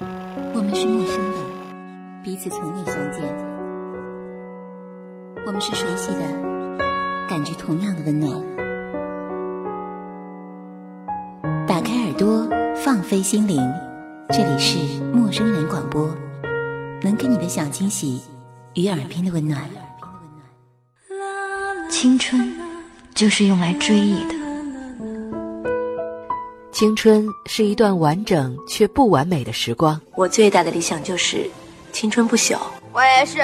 我们是陌生的，彼此从未相见。我们是熟悉的，感觉同样的温暖。打开耳朵，放飞心灵，这里是陌生人广播，能给你的小惊喜与耳边的温暖。青春就是用来追忆的。青春是一段完整却不完美的时光。我最大的理想就是青春不朽。我也是。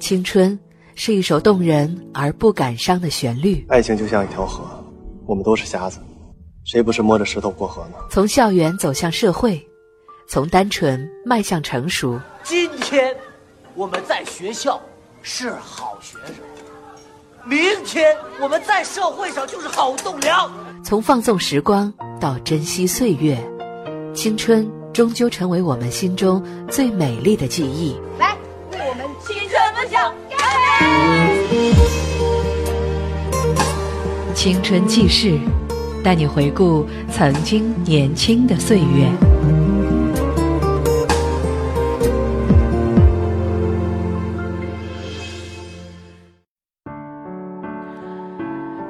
青春是一首动人而不感伤的旋律。爱情就像一条河，我们都是瞎子，谁不是摸着石头过河呢？从校园走向社会，从单纯迈向成熟。今天我们在学校是好学生，明天我们在社会上就是好栋梁。从放纵时光。到珍惜岁月，青春终究成为我们心中最美丽的记忆。来，为我们青春梦想干杯！青春记事，带你回顾曾经年轻的岁月。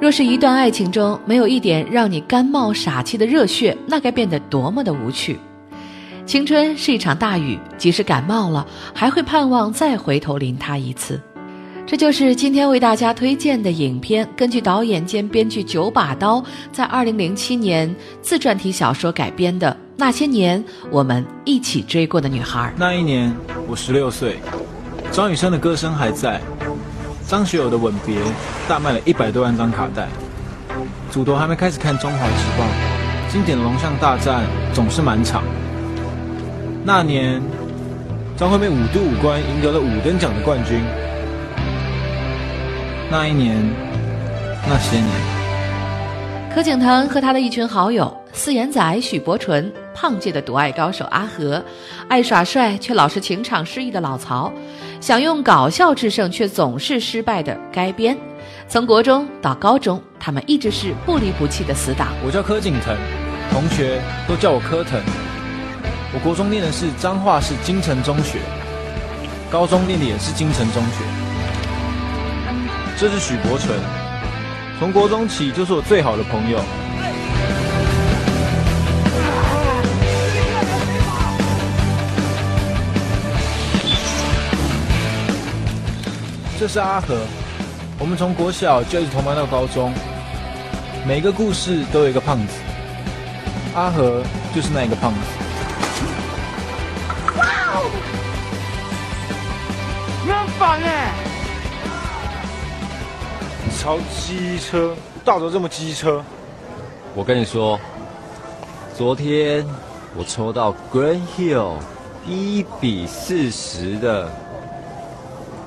若是一段爱情中没有一点让你干冒傻气的热血，那该变得多么的无趣！青春是一场大雨，即使感冒了，还会盼望再回头淋它一次。这就是今天为大家推荐的影片，根据导演兼编剧九把刀在二零零七年自传体小说改编的《那些年我们一起追过的女孩》。那一年我十六岁，张雨生的歌声还在。张学友的《吻别》大卖了一百多万张卡带，祖头还没开始看《中华时报》，经典的龙象大战总是满场。那年，张惠妹五度五关赢得了五等奖的冠军。那一年，那些年，柯景腾和他的一群好友，四眼仔许伯纯。胖界的独爱高手阿和，爱耍帅却老是情场失意的老曹，想用搞笑制胜却总是失败的该编。从国中到高中，他们一直是不离不弃的死党。我叫柯景腾，同学都叫我柯腾。我国中念的是彰化市金城中学，高中念的也是金城中学。这是许伯纯，从国中起就是我最好的朋友。这是阿和，我们从国小就一直同班到高中，每个故事都有一个胖子，阿和就是那一个胖子。哇哦！你很烦哎！超机车，道德这么机车。我跟你说，昨天我抽到 Green Hill 一比四十的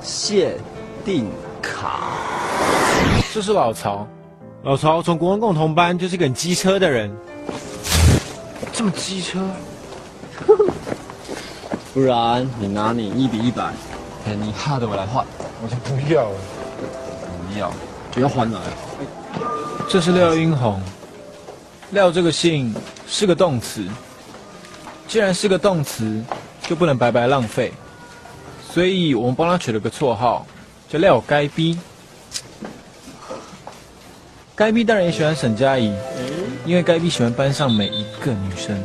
线。定卡，这是老曹。老曹从国文共同班就是个很机车的人，这么机车。不然你拿你一比一百，你哈的我来换，我就不要了。不要，不要换来。这是廖英红。廖这个姓是个动词，既然是个动词，就不能白白浪费，所以我们帮他取了个绰号。叫廖该逼，该逼当然也喜欢沈佳宜，因为该逼喜欢班上每一个女生。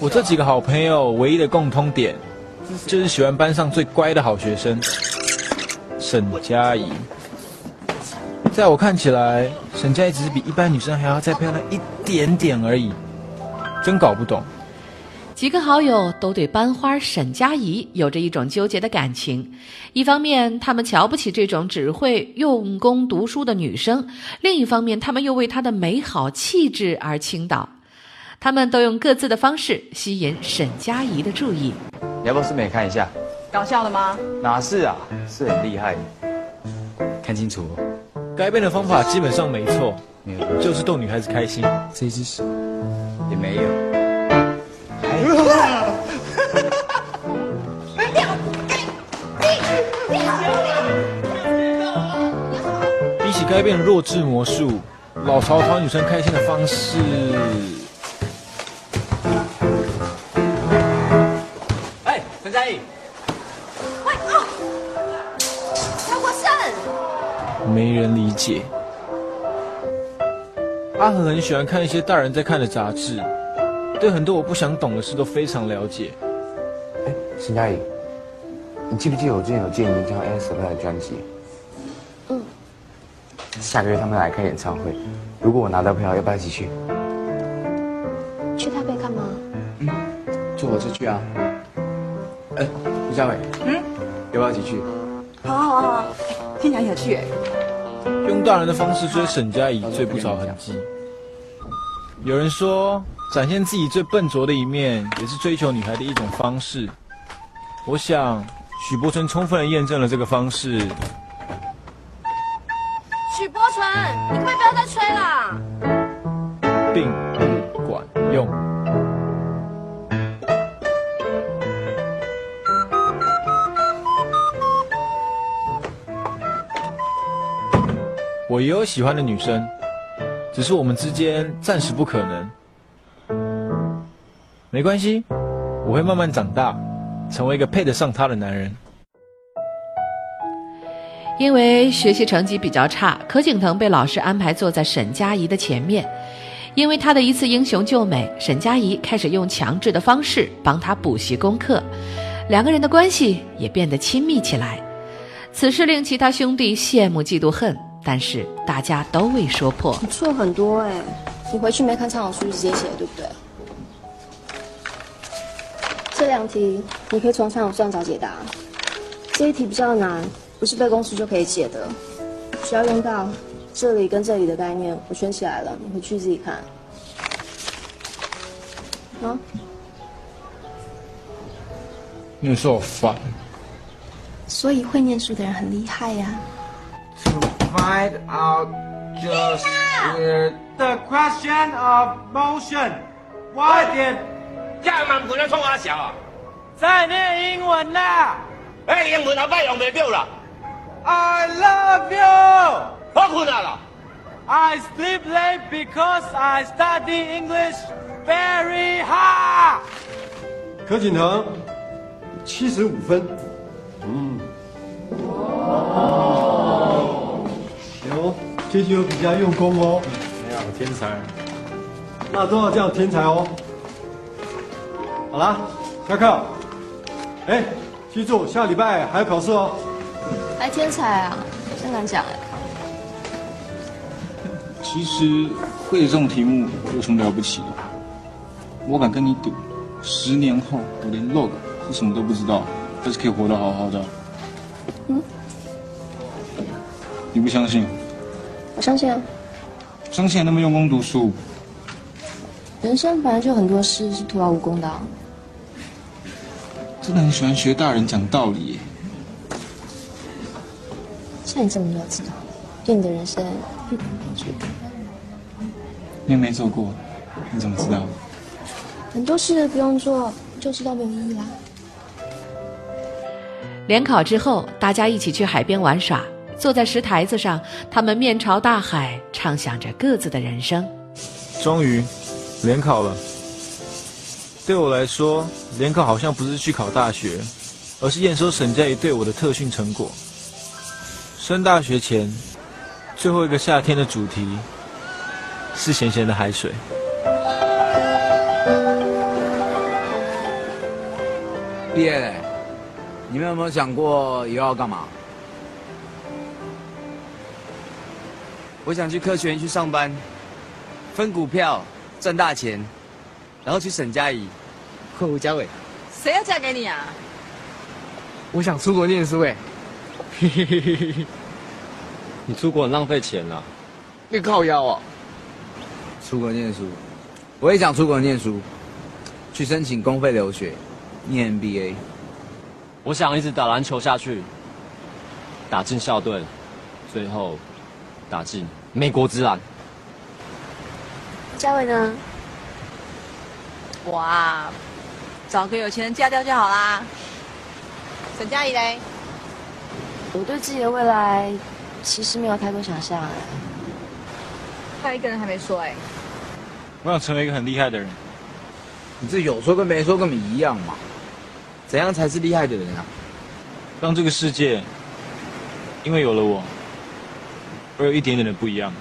我这几个好朋友唯一的共通点，就是喜欢班上最乖的好学生沈佳宜。在我看起来，沈佳宜只是比一般女生还要再漂亮一点点而已，真搞不懂。几个好友都对班花沈佳宜有着一种纠结的感情，一方面他们瞧不起这种只会用功读书的女生，另一方面他们又为她的美好气质而倾倒。他们都用各自的方式吸引沈佳宜的注意。你要不要顺便看一下？搞笑了吗？哪是啊，是很厉害。看清楚，改变的方法基本上没错，就是逗女孩子开心。这只手也没有。该变弱智魔术，老曹讨女生开心的方式哎，陈佳怡。喂哦！曹国胜，没人理解。阿和很喜欢看一些大人在看的杂志，对很多我不想懂的事都非常了解。哎，陈佳宜，你记不记得我之前有建议你唱 a s p 的专辑？嗯。下个月他们来开演唱会，如果我拿到票，要不要一起去？去台北干嘛？嗯，坐火车去啊。哎，吴佳伟，嗯，要不要一起去？好啊好啊好啊，听起来有趣哎。用大人的方式追沈佳宜，最不着痕迹。有人说，展现自己最笨拙的一面，也是追求女孩的一种方式。我想，许柏纯充分的验证了这个方式。你可不可以不要再吹了？并不管用。我也有喜欢的女生，只是我们之间暂时不可能。没关系，我会慢慢长大，成为一个配得上她的男人。因为学习成绩比较差，柯景腾被老师安排坐在沈佳宜的前面。因为他的一次英雄救美，沈佳宜开始用强制的方式帮他补习功课，两个人的关系也变得亲密起来。此事令其他兄弟羡慕嫉妒恨，但是大家都未说破。你错很多哎，你回去没看参考书直接写对不对？这两题你可以从参考书上找解答。这一题比较难，不是背公式就可以解的，需要用到。这里跟这里的概念我圈起来了，你回去自己看。啊？念书好烦。所以会念书的人很厉害呀。To find out just the question of motion，快点！这样嘛不能冲阿小啊！在念英文啦！哎，英文后摆用袂到啦。I love you。我困了。I sleep late because I study English very hard。柯景腾，七十五分。嗯。行，这局有比较用功哦。没有天才。那都要叫天才哦。好了，下课。哎，记住，下礼拜还要考试哦。还天才啊？真难讲哎。其实会这种题目有什么了不起的？我敢跟你赌，十年后我连 log 是什么都不知道，但是可以活得好好的。嗯？你不相信？我相信啊。相信那么用功读书。人生本来就很多事是徒劳无功的。真的很喜欢学大人讲道理。像你这么要知道，对你的人生一点帮助都没有。你也没做过，你怎么知道？很多事不用做就知道没有意义啦。联考之后，大家一起去海边玩耍，坐在石台子上，他们面朝大海，畅想着各自的人生。终于，联考了。对我来说，联考好像不是去考大学，而是验收沈佳宜对我的特训成果。升大学前，最后一个夏天的主题。是咸咸的海水。毕业了，你们有没有想过以后要干嘛？我想去科学园去上班，分股票赚大钱，然后去沈佳宜或吴家伟。谁要嫁给你啊？我想出国念书哎。你出国很浪费钱啊。你靠腰啊。出国念书，我也想出国念书，去申请公费留学，念 MBA。我想一直打篮球下去，打进校队，最后打进美国之篮。嘉伟呢？我啊，找个有钱人嫁掉就好啦。沈佳宜嘞？我对自己的未来其实没有太多想象哎。还有一个人还没说哎。我想成为一个很厉害的人。你这有说跟没说跟你一样嘛？怎样才是厉害的人啊？让这个世界，因为有了我，而有一点点的不一样。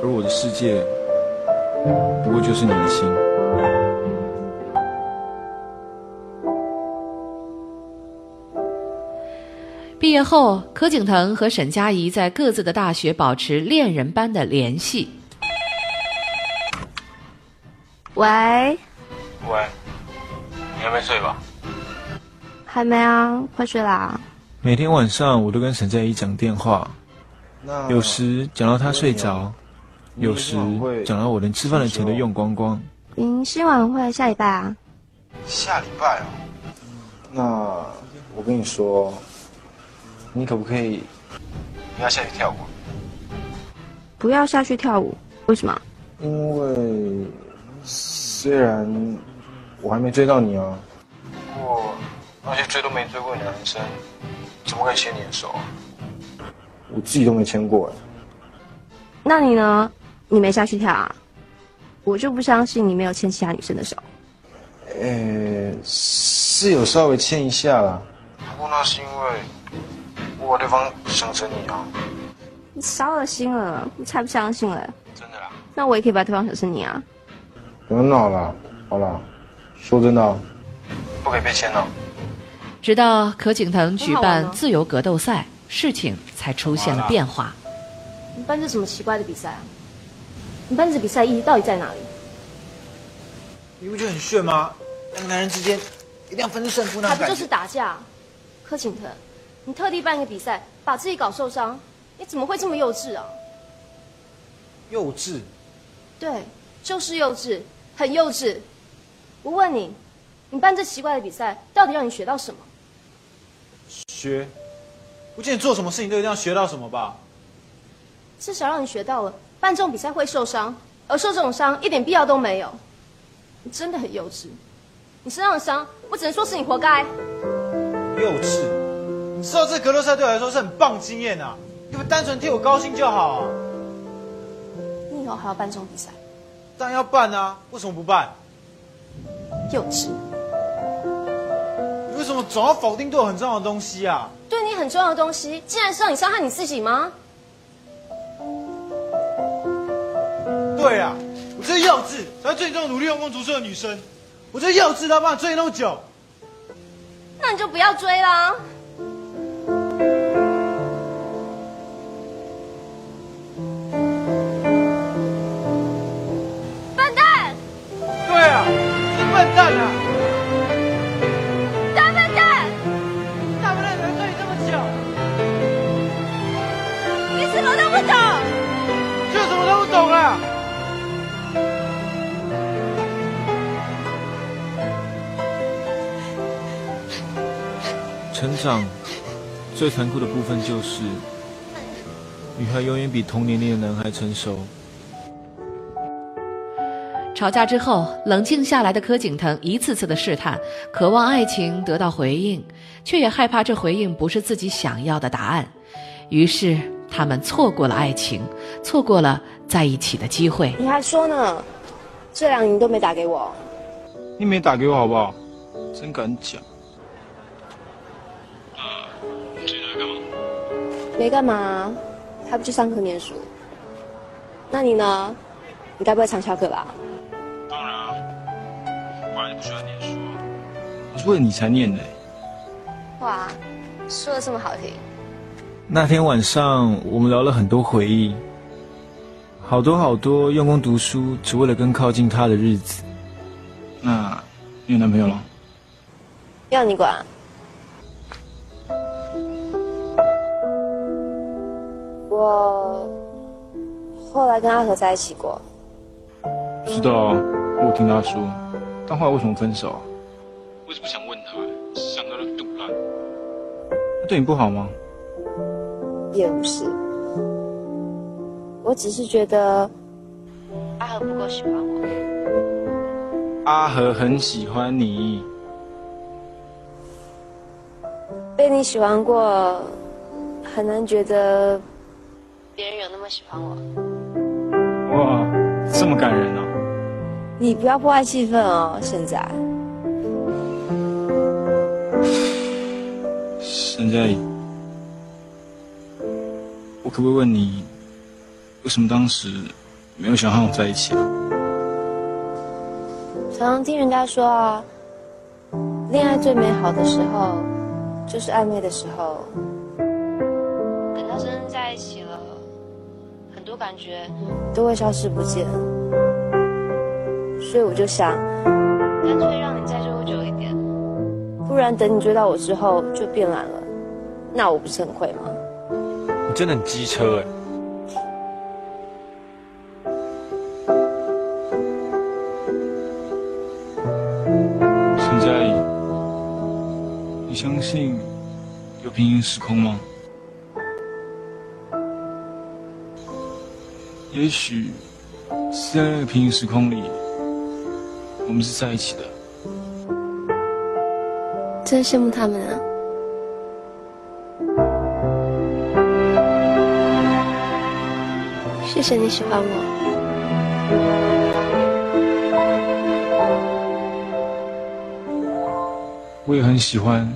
而我的世界，不过就是你的心。业后，柯景腾和沈佳宜在各自的大学保持恋人般的联系。喂，喂，你还没睡吧？还没啊，快睡啦。每天晚上我都跟沈佳宜讲电话，有时讲到她睡着，有时讲到我连吃饭的钱都用光光。迎新晚会下礼拜啊？下礼拜哦。那我跟你说，你可不可以不要下去跳舞？不要下去跳舞？为什么？因为虽然我还没追到你啊，不过那些追都没追过你的男生，怎么可以牵你的手啊？我自己都没牵过哎。那你呢？你没下去跳啊？我就不相信你没有牵其他女生的手。呃，是有稍微牵一下啦，不过那是因为我把对方想成你啊。你少恶心了，我才不相信嘞。真的啦？那我也可以把对方想成你啊。不要闹了，好了，说真的，不可以被牵了。直到柯景腾举办自由格斗赛，事情才出现了变化。你办这什么奇怪的比赛啊？你办这比赛意义到底在哪里？你不觉得很炫吗？两个男人之间一定要分出胜负那种感觉。还不就是打架？柯景腾，你特地办一个比赛，把自己搞受伤，你怎么会这么幼稚啊？幼稚？对，就是幼稚，很幼稚。我问你，你办这奇怪的比赛，到底让你学到什么？学？不见你做什么事情都一定要学到什么吧？至少让你学到了办这种比赛会受伤，而受这种伤一点必要都没有。你真的很幼稚，你身上的伤，我只能说是你活该。幼稚？你知道这格斗赛对我来说是很棒经验啊，你们单纯替我高兴就好啊。你以后还要办这种比赛？当然要办啊，为什么不办？幼稚。你为什么总要否定对我很重要的东西啊？对你很重要的东西，竟然是让你伤害你自己吗？对啊，我就是幼稚，才会追你这种努力用功读书的女生。我就是幼稚，他把你追那么久。那你就不要追啦。最残酷的部分就是，女孩永远比同年龄的男孩成熟。吵架之后，冷静下来的柯景腾一次次的试探，渴望爱情得到回应，却也害怕这回应不是自己想要的答案。于是，他们错过了爱情，错过了在一起的机会。你还说呢？这两年都没打给我。你没打给我好不好？真敢讲。没干嘛，还不去上课念书。那你呢？你该不会常翘课吧？当然啊，我本来就不需要念书啊。我是为了你才念的。哇，说的这么好听。那天晚上，我们聊了很多回忆，好多好多用功读书，只为了更靠近他的日子。那，你有男朋友了？要你管。我后来跟阿和在一起过。知道啊，我听他说。但后来为什么分手啊？我一直不想问他，想到就堵烂。他对你不好吗？也不是，我只是觉得阿和不够喜欢我。阿和很喜欢你。被你喜欢过，很难觉得别人有那么喜欢我。哇。这么感人啊！你不要破坏气氛哦，现在。沈佳宜，我可不可以问你，为什么当时没有想和我在一起啊？常常听人家说啊，恋爱最美好的时候，就是暧昧的时候。很多感觉都会消失不见。所以我就想，干脆让你再追我久一点，不然等你追到我之后就变懒了，那我不是很亏吗？你真的很机车哎！陈佳怡，你相信有平行时空吗？也许是在那个平行时空里，我们是在一起的。真羡慕他们啊！谢谢你喜欢我。我也很喜欢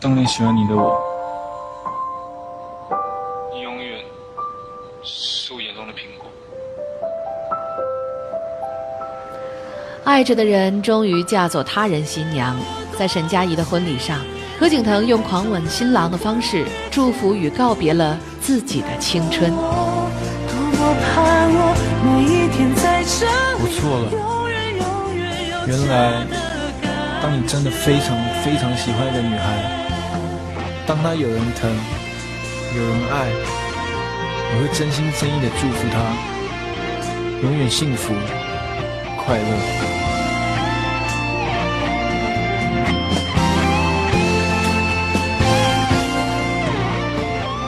当年喜欢你的我。爱着的人终于嫁作他人新娘，在沈佳宜的婚礼上，何景腾用狂吻新郎的方式祝福与告别了自己的青春。我错了，原来当你真的非常非常喜欢一个女孩，当她有人疼，有人爱，你会真心真意的祝福她，永远幸福快乐。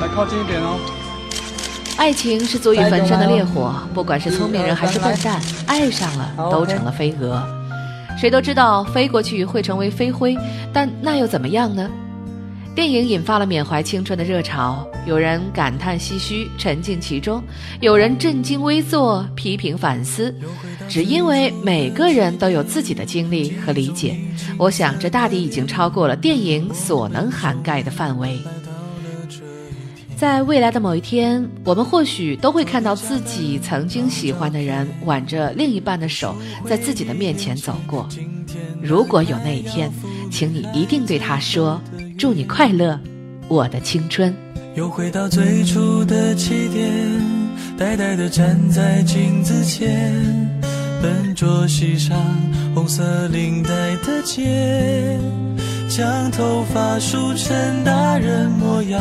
来靠近一点哦。爱情是足以焚身的烈火，不管是聪明人还是笨蛋，爱上了都成了飞蛾。谁都知道飞过去会成为飞灰，但那又怎么样呢？电影引发了缅怀青春的热潮，有人感叹唏嘘，沉浸其中；有人震惊微坐，批评反思。只因为每个人都有自己的经历和理解，我想这大抵已经超过了电影所能涵盖的范围。在未来的某一天，我们或许都会看到自己曾经喜欢的人挽着另一半的手，在自己的面前走过。如果有那一天，请你一定对他说：“祝你快乐，我的青春。”又回到最初的起点，呆呆地站在镜子前，笨拙系上红色领带的结，将头发梳成大人模样。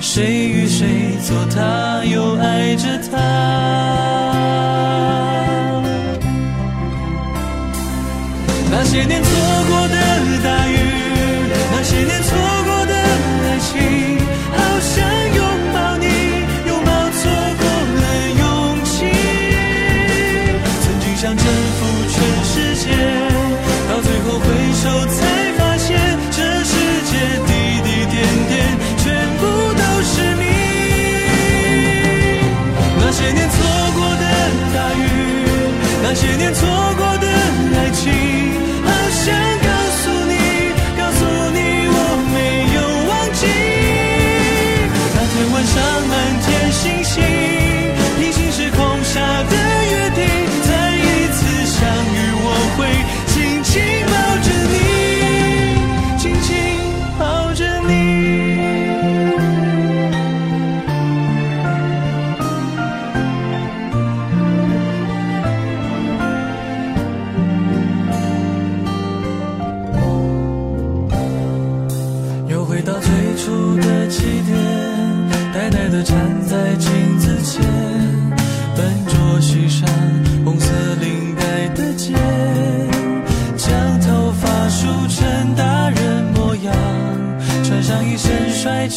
谁与谁做他，又爱着他？那些年错过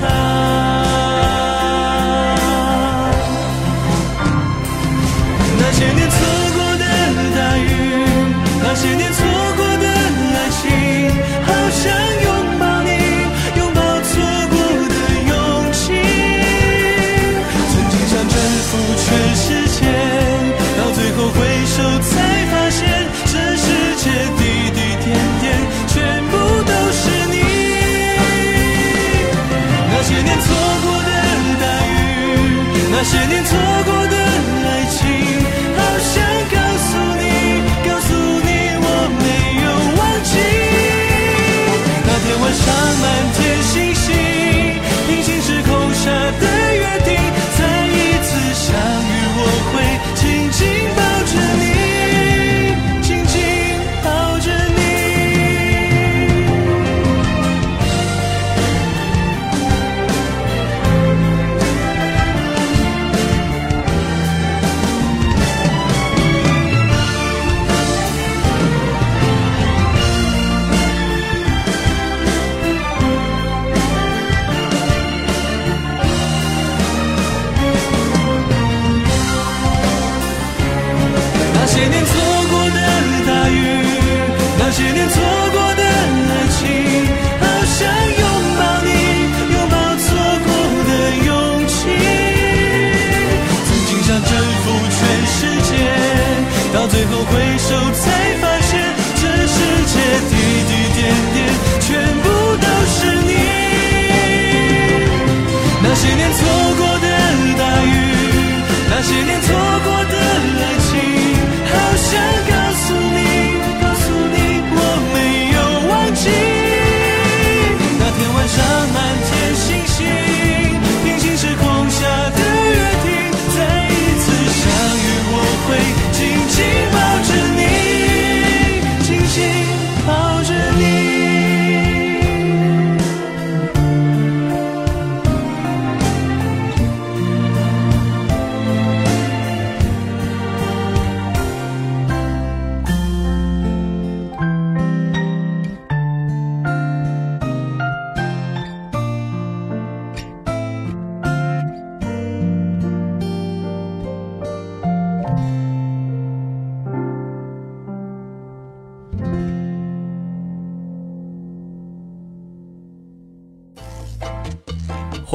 她